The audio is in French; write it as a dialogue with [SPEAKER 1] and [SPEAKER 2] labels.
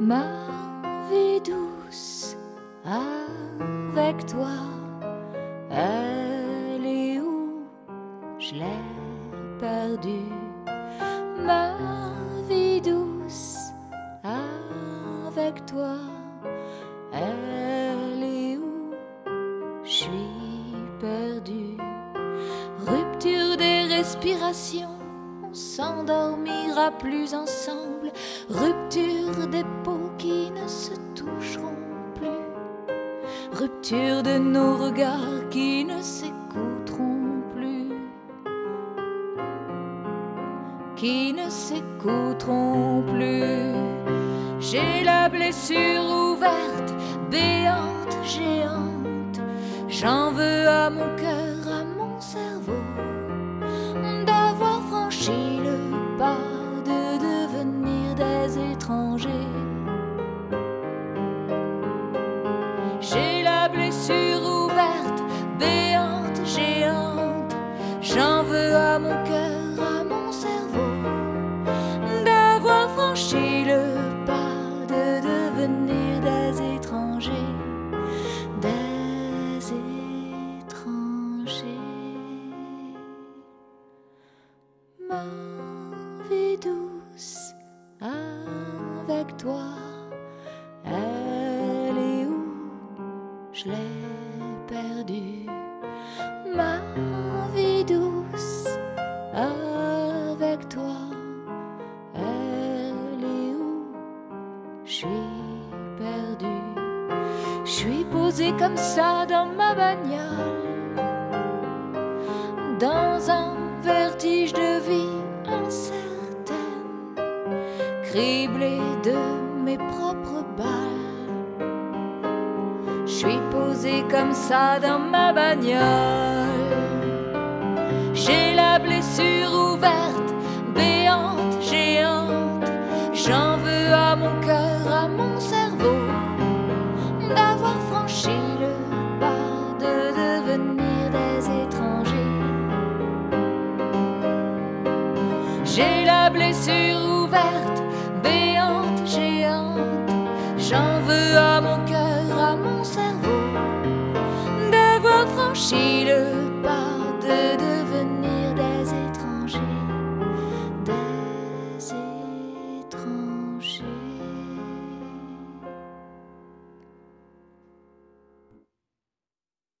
[SPEAKER 1] ma vie douce avec toi. Elle est où? Je l'ai perdue. Ma vie douce avec toi. Elle est où? Je suis perdue. Rupture des respirations s'endormira plus ensemble. Rupture des peaux qui ne se toucheront plus. Rupture de nos regards qui ne s'écouteront plus. Qui ne s'écouteront plus. J'ai la blessure ouverte, béante, géante. J'en veux à mon cœur, à mon cerveau J'ai la blessure ouverte, béante, géante. J'en veux à mon cœur, à mon cerveau, d'avoir franchi le pas de devenir des étrangers. Des étrangers. Ma vie douce avec toi, Je l'ai. Ma vie douce avec toi, elle est où? Je suis perdue. Je suis posée comme ça dans ma bagnole dans un vertige de vie incertaine, criblé de mes propres balles. Je suis posé comme ça dans ma bagnole. J'ai la blessure ouverte, béante, géante. J'en veux à mon cœur, à mon cerveau, d'avoir franchi le pas de devenir des étrangers. J'ai la blessure ouverte.